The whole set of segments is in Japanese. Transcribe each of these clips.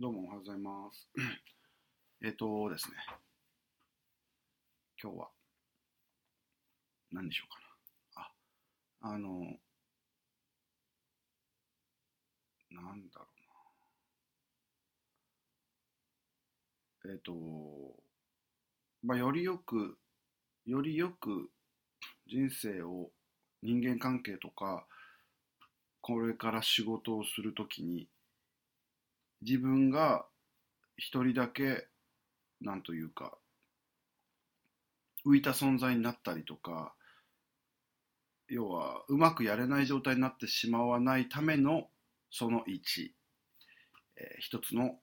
どうもおはようございます。えっとですね、今日は何でしょうかな。あ、あの、なんだろうな。えっと、まあ、よりよく、よりよく人生を人間関係とか、これから仕事をするときに、自分が一人だけ、なんというか、浮いた存在になったりとか、要は、うまくやれない状態になってしまわないための、その1、えー一つの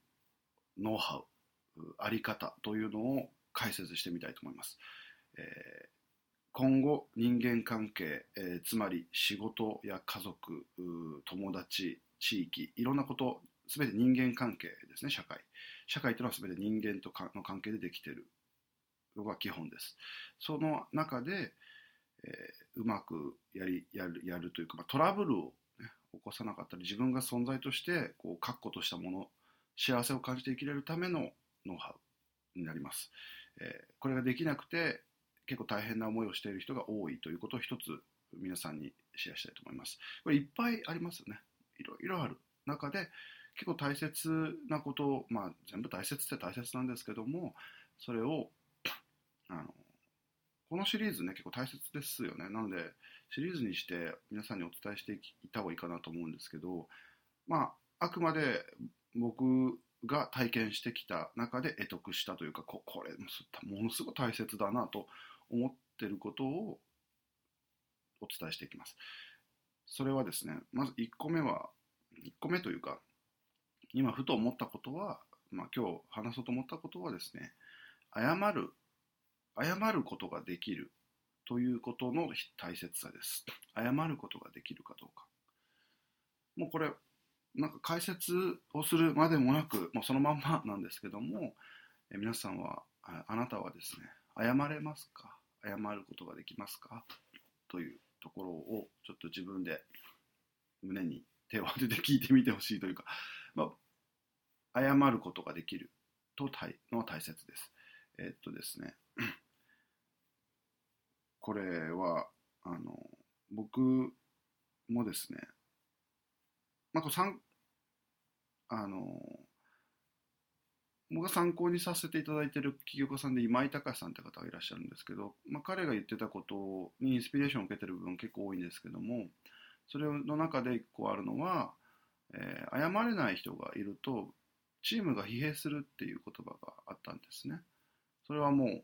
ノウハウ、あり方というのを解説してみたいと思います。えー今後、人間関係、えーつまり仕事や家族、友達、地域、いろんなこと、すべて人間関係ですね、社会。社会というのはすべて人間との関係でできているのが基本です。その中で、えーうまくやりやるやるというか、まあ、トラブルを、ね、起こさなかったり、自分が存在としてこう確固としたもの、幸せを感じて生きれるためのノウハウになります。えーこれができなくて、結構大変な思いをしている人が多いということを一つ皆さんにシェアしたいと思います。これいっぱいありますよね。いろいろある中で結構大切なこと、まあ全部大切って大切なんですけども、それを、あの、このシリーズね、結構大切ですよね。なので、シリーズにして皆さんにお伝えしていた方がいいかなと思うんですけど、まあ、あくまで僕が体験してきた中で得得したというか、ここれものすごい大切だなと思ってることをお伝えしていきます。それはですね、まず1個目は、1個目というか、今ふと思ったことは、まあ、今日話そうと思ったことはですね、謝る、謝ることができるということの大切さです。謝ることができるかどうか。もうこれ、なんか解説をするまでもなく、もうそのまんまなんですけども、え皆さんは、ああなたはですね、謝れますか？謝ることができますか？というところをちょっと自分で胸に手を当てて聞いてみてほしいというか、まあ、謝ることができるとの大切です。えっとですね、これは、あの、僕もですね、まあ、これ参あの、僕が参考にさせていただいている起業家さんで今井隆さんって方がいらっしゃるんですけど、まあ、彼が言ってたことにインスピレーションを受けてる部分結構多いんですけども、それの中で一個あるのは、えー謝れない人がいると、チームが疲弊するっていう言葉があったんですね。それはもう、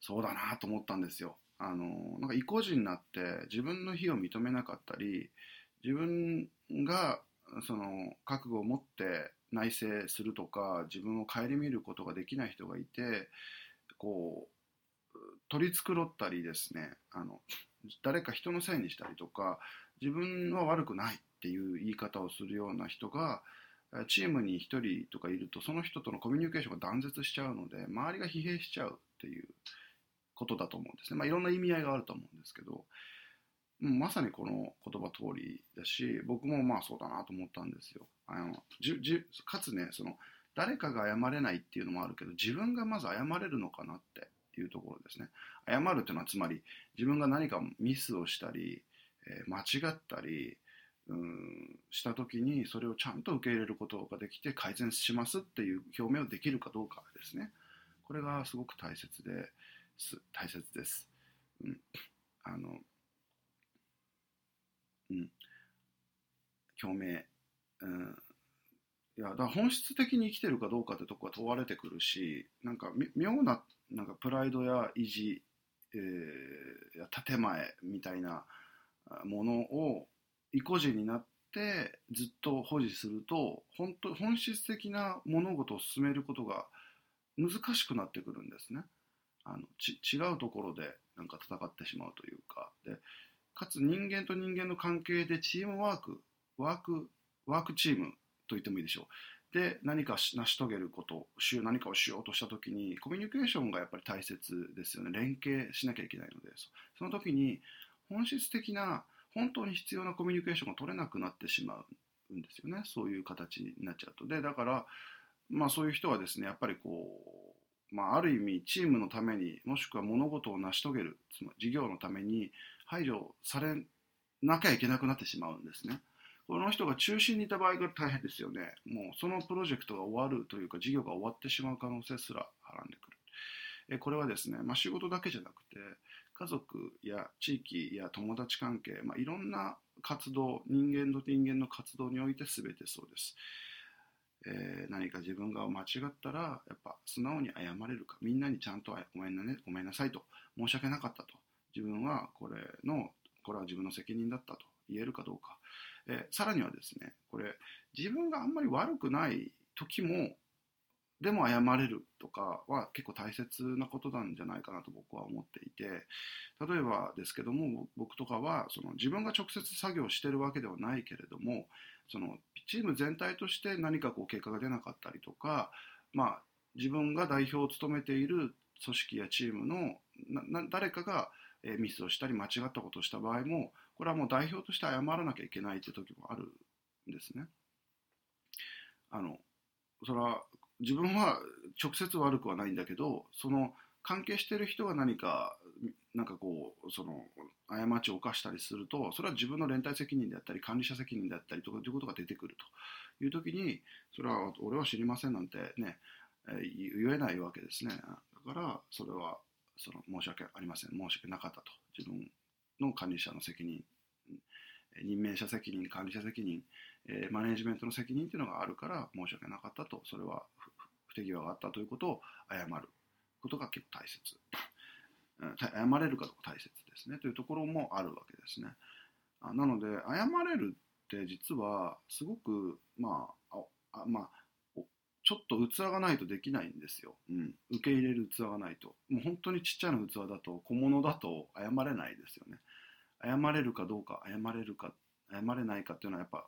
そうだなと思ったんですよ。あの、なんか意固地になって自分の非を認めなかったり、自分がその覚悟を持って内省するとか、自分を顧みることができない人がいて、こう、取り繕ったりですね、あの、誰か人のせいにしたりとか、自分は悪くないっていう言い方をするような人が、チームに1人とかいると、その人とのコミュニケーションが断絶しちゃうので、周りが疲弊しちゃうっていうことだと思うんですね。まあ、いろんな意味合いがあると思うんですけど、まさにこの言葉通りだし、僕もまあそうだなと思ったんですよ。あのじじかつね、その誰かが謝れないっていうのもあるけど、自分がまず謝れるのかなっていうところですね。謝るっていうのはつまり自分が何かミスをしたり、えー間違ったり、うんした時にそれをちゃんと受け入れることができて改善しますっていう表明をできるかどうかですね。これがすごく大切です。大切です。うん、あの、うん、表明、うん、いやだから本質的に生きてるかどうかってとこが問われてくるし、なんかみ妙ななんかプライドや意地、えーや建前みたいなあものを意固地になってずっと保持すると本当本質的な物事を進めることが難しくなってくるんですね。あのち違うところでなんか戦ってしまうというか。でかつ人間と人間の関係でチームワークワークワークチームと言ってもいいでしょう。で何か成し遂げること何かをしようとした時にコミュニケーションがやっぱり大切ですよね。連携しなきゃいけないので。その時に本質的な本当に必要なコミュニケーションが取れなくなってしまうんですよねそういう形になっちゃうと。でだからまあそういう人はですねやっぱりこう、まあ、ある意味チームのためにもしくは物事を成し遂げるその事業のために排除されなきゃいけなくなってしまうんですね。この人が中心にいた場合が大変ですよね。もうそのプロジェクトが終わるというか事業が終わってしまう可能性すらはらんでくる。えこれはですね、まあ、仕事だけじゃなくて家族や地域や友達関係、まあ、いろんな活動人間と人間の活動において全てそうです。えー、何か自分が間違ったらやっぱ素直に謝れるか。みんなにちゃんとごめんな、ね、ごめんなさいと。申し訳なかったと。自分はこれのこれは自分の責任だったと。言えるかどうか、えー、さらにはですねこれ自分があんまり悪くない時もでも謝れるとかは結構大切なことなんじゃないかなと僕は思っていて例えばですけども僕とかはその自分が直接作業してるわけではないけれどもそのチーム全体として何かこう結果が出なかったりとか、まあ、自分が代表を務めている組織やチームの誰かがミスをしたり間違ったことをした場合もこれはもう代表として謝らなきゃいけないという時もあるんですね。あのそれは自分は直接悪くはないんだけどその関係してる人が何かなんかこうその過ちを犯したりするとそれは自分の連帯責任であったり管理者責任であったりとかということが出てくると。いう時にそれは俺は知りませんなんてね、え言えないわけですね。だからそれはその申し訳ありません。申し訳なかったと。自分の管理者の責任任命者責任管理者責任えー、マネジメントの責任というのがあるから申し訳なかったと、それは不手際があったということを謝ることが結構大切。謝れるかどうか大切ですねというところもあるわけですね。あなので、謝れるって実はすごく、まあ、あまあ、ちょっと器がないとできないんですよ。うん。受け入れる器がないと。もう本当にちっちゃな器だと、小物だと謝れないですよね。謝れるかどうか、謝れるか、謝れないかっていうのはやっぱ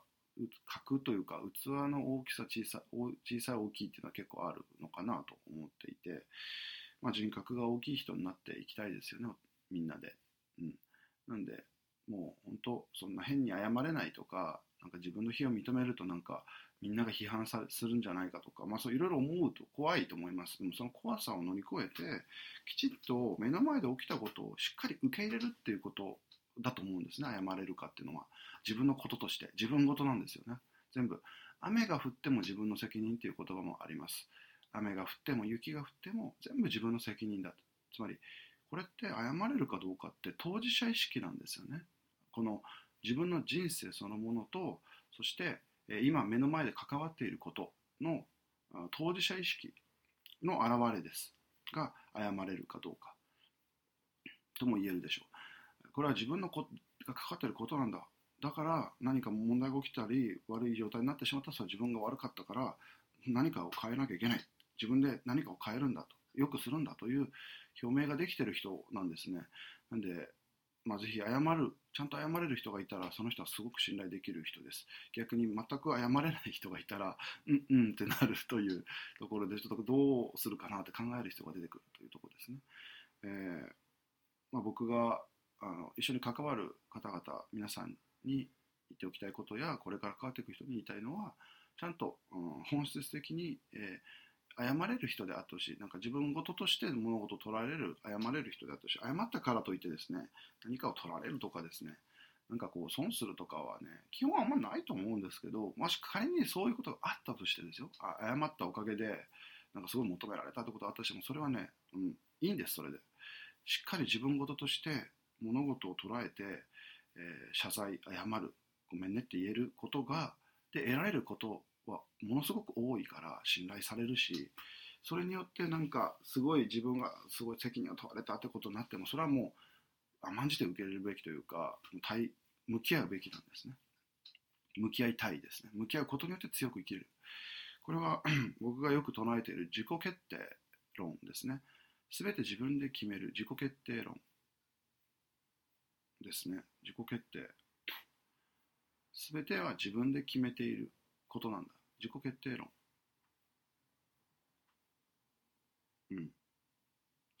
格というか器の大きさ小さ小さい大きいっていうのは結構あるのかなと思っていて、まあ、人格が大きい人になっていきたいですよねみんなで、うん、なんでもう本当そんな変に謝れないとかなんか自分の非を認めるとなんかみんなが批判さするんじゃないかとか、まあ、そういろいろ思うと怖いと思います。でもその怖さを乗り越えてきちっと目の前で起きたことをしっかり受け入れるっていうことだと思うんですね。謝れるかっていうのは。自分のこととして。自分事なんですよね。全部。雨が降っても自分の責任っていう言葉もあります。雨が降っても雪が降っても全部自分の責任だつまりこれって謝れるかどうかって当事者意識なんですよね。この自分の人生そのものとそして今目の前で関わっていることの当事者意識の表れです。が謝れるかどうか。とも言えるでしょう。これは自分のこがかかってることなんだ。だから何か問題が起きたり悪い状態になってしまったら自分が悪かったから何かを変えなきゃいけない。自分で何かを変えるんだと。よくするんだという表明ができてる人なんですね。なんで、まあ、ぜひ謝る。ちゃんと謝れる人がいたらその人はすごく信頼できる人です。逆に全く謝れない人がいたらうんうんってなるというところでちょっとどうするかなって考える人が出てくるというところですね、えーまあ、僕があの一緒に関わる方々皆さんに言っておきたいことやこれから関わっていく人に言いたいのはちゃんと、うん、本質的に、えー、謝れる人であってほしい。なんか自分事として物事を捉えれる謝れる人であってほしい。謝ったからといってですね何かを取られるとかですね。なんかこう損するとかはね基本はあんまないと思うんですけどもし仮にそういうことがあったとしてですよ。あ謝ったおかげでなんかすごい求められたってことがあったとしてもそれはね、うん、いいんですそれで。しっかり自分事として物事を捉えて、えー、謝罪謝る。ごめんねって言えることがで得られることはものすごく多いから信頼されるしそれによってなんかすごい自分がすごい責任を問われたってことになってもそれはもう甘んじて受け入れるべきというか対向き合うべきなんですね。向き合いたいですね。向き合うことによって強く生きる。これは 僕がよく唱えている自己決定論ですね。全て自分で決める自己決定論。ですね。自己決定。全ては自分で決めていることなんだ。自己決定論。うん。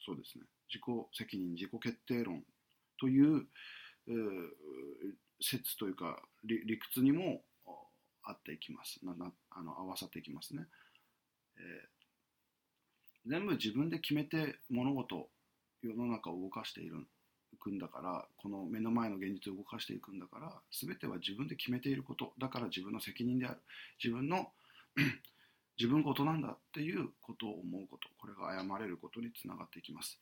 そうですね。自己責任自己決定論。という、えー、説というか理理屈にも合っていきます。ななあの合わさっていきますね、えー、全部自分で決めて物事世の中を動かしている。くんだからこの目の前の現実を動かしていくんだから全ては自分で決めていること。だから自分の責任である。自分の 自分事なんだっていうことを思うこと。これが謝れることにつながっていきます、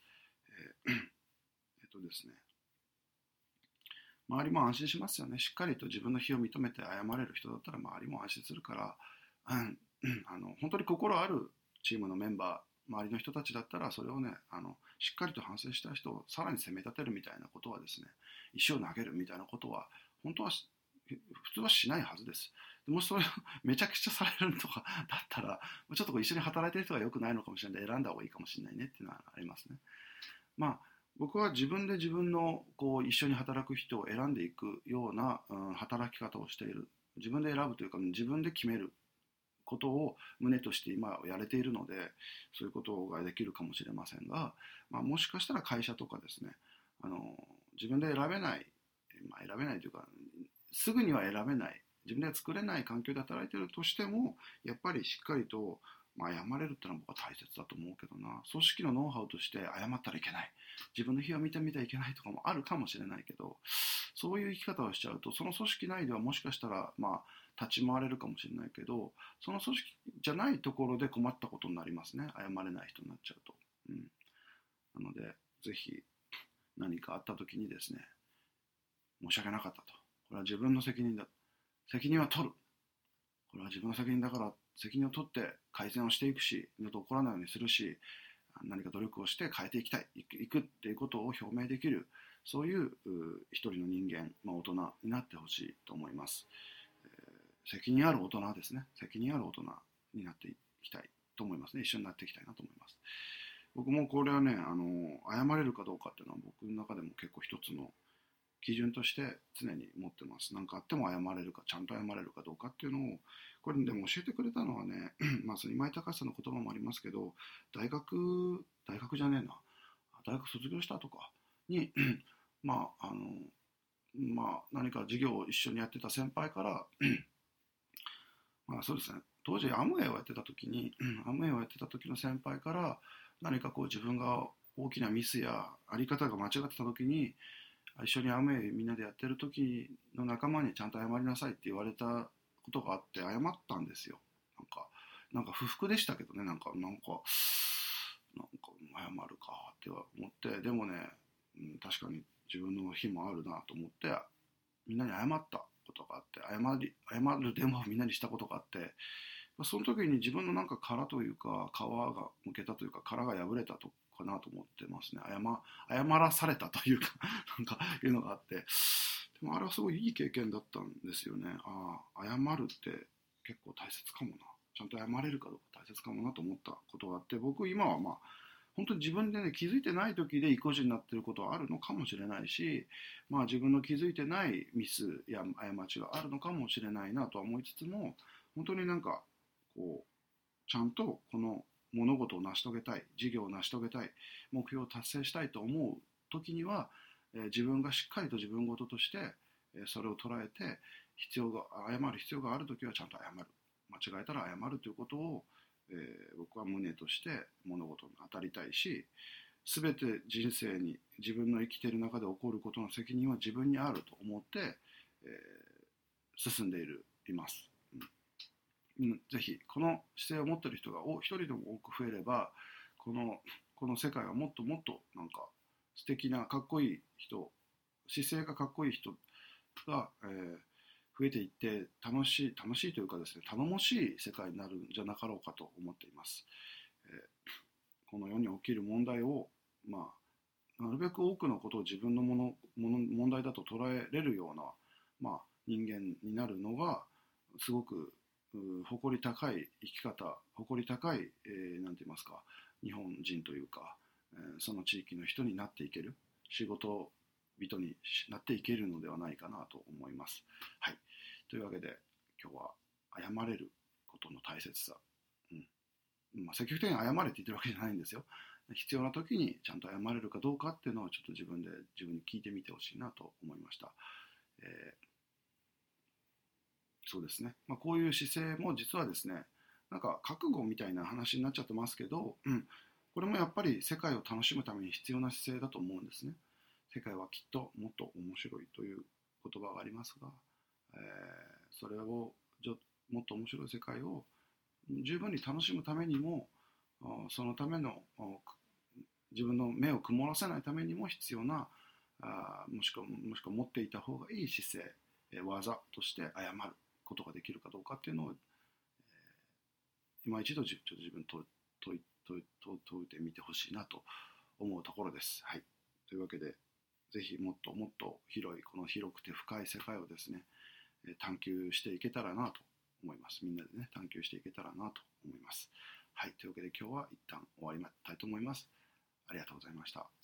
えー、えっとですね。周りも安心しますよね。しっかりと自分の非を認めて謝れる人だったら周りも安心するから、うん、あの本当に心あるチームのメンバー周りの人たちだったらそれをねあのしっかりと反省した人をさらに責め立てるみたいなことはですね石を投げるみたいなことは本当は普通はしないはずです。もしそれを めちゃくちゃされるとか だったら、ちょっと一緒に働いてる人が良くないのかもしれないんで、選んだ方がいいかもしれないねっていうのはありますね。まあ、僕は自分で自分のこう一緒に働く人を選んでいくような、うん、働き方をしている。自分で選ぶというか、自分で決めることを胸として今やれているので、そういうことができるかもしれませんが、まあ、もしかしたら会社とかですね、あの自分で選べない、まあ、選べないというか、すぐには選べない自分では作れない環境で働いてるとしてもやっぱりしっかりと、まあ、謝れるってのは僕は大切だと思うけどな。組織のノウハウとして謝ったらいけない。自分の非を見てみてはいけないとかもあるかもしれないけどそういう生き方をしちゃうとその組織内ではもしかしたらまあ立ち回れるかもしれないけどその組織じゃないところで困ったことになりますね。謝れない人になっちゃうと、うん、なのでぜひ何かあった時にですね申し訳なかったと。これは自分の責任だ。責任は取る。これは自分の責任だから責任を取って改善をしていくし、二度と起こらないようにするし、何か努力をして変えていきたい、いくっていうことを表明できる、そういう一人の人間、まあ、大人になってほしいと思います、責任ある大人ですね。責任ある大人になっていきたいと思いますね。一緒になっていきたいなと思います。僕もこれはね、あの、謝れるかどうかっていうのは僕の中でも結構一つの基準として常に持ってます。何かあっても謝れるか、ちゃんと謝れるかどうかっていうのを、これでも教えてくれたのはね、まあ、今井隆さんの言葉もありますけど、大学、大学じゃねえな、大学卒業したとかに、まあ、あの、まあ、何か授業を一緒にやってた先輩から、まあそうですね、当時アムウェイをやってた時に、アムウェイをやってた時の先輩から何かこう自分が大きなミスやあり方が間違ってた時に、一緒に雨みんなでやってる時の仲間にちゃんと謝りなさいって言われたことがあって謝ったんですよ。なんかなんか不服でしたけどねなんかなんかなんか謝るかっては思ってでもね、うん、確かに自分の日もあるなと思ってみんなに謝った。ことがあって謝り謝る電話をみんなにしたことがあってその時に自分のなんか殻というか皮がむけたというか殻が破れたとかなと思ってますね。謝謝らされたというか なんかいうのがあって、でもあれはすごいいい経験だったんですよね。ああ、謝るって結構大切かもな。ちゃんと謝れるかどうか大切かもなと思ったことがあって、僕今はまあ、本当に自分でね、気づいてない時で意固地になってることはあるのかもしれないし、まあ自分の気づいてないミスや過ちがあるのかもしれないなとは思いつつも、本当になんか、こう、ちゃんとこの物事を成し遂げたい事業を成し遂げたい目標を達成したいと思う時には、えー、自分がしっかりと自分事として、えー、それを捉えて必要が謝る必要がある時はちゃんと謝る。間違えたら謝るということを、えー、僕は胸として物事に当たりたいし全て人生に自分の生きている中で起こることの責任は自分にあると思って、え進んでいるいます。うん、ぜひこの姿勢を持ってる人が一人でも多く増えればこのこの世界はもっともっとなんか素敵なかっこいい人姿勢がかっこいい人が、えー、増えていって楽しい楽しいというかですね頼もしい世界になるんじゃなかろうかと思っています、えー、この世に起きる問題をまあなるべく多くのことを自分のものもの問題だと捉えれるような、まあ、人間になるのがすごく誇り高い生き方誇り高い、えー、て言いますか日本人というか、えー、その地域の人になっていける仕事人になっていけるのではないかなと思います。はい、というわけで今日は謝れることの大切さ、うんまあ、積極的に謝れって言ってるわけじゃないんですよ。必要な時にちゃんと謝れるかどうかっていうのをちょっと自分で自分に聞いてみてほしいなと思いました。えーそうですね、まあ、こういう姿勢も実はですねなんか覚悟みたいな話になっちゃってますけど、うん、これもやっぱり世界を楽しむために必要な姿勢だと思うんですね。世界はきっともっと面白いという言葉がありますが、えー、それをもっと面白い世界を十分に楽しむためにもそのための自分の目を曇らせないためにも必要なあもしくはもしくは持っていた方がいい姿勢技として謝ることができるかどうかっていうのを、えー、今一度ちょっと自分と問い問い問いてみてほしいなと思うところです。はい、というわけでぜひもっともっと広いこの広くて深い世界をですね探求していけたらなと思います。みんなでね探求していけたらなと思います。はい、というわけで今日は一旦終わりたいと思います。ありがとうございました。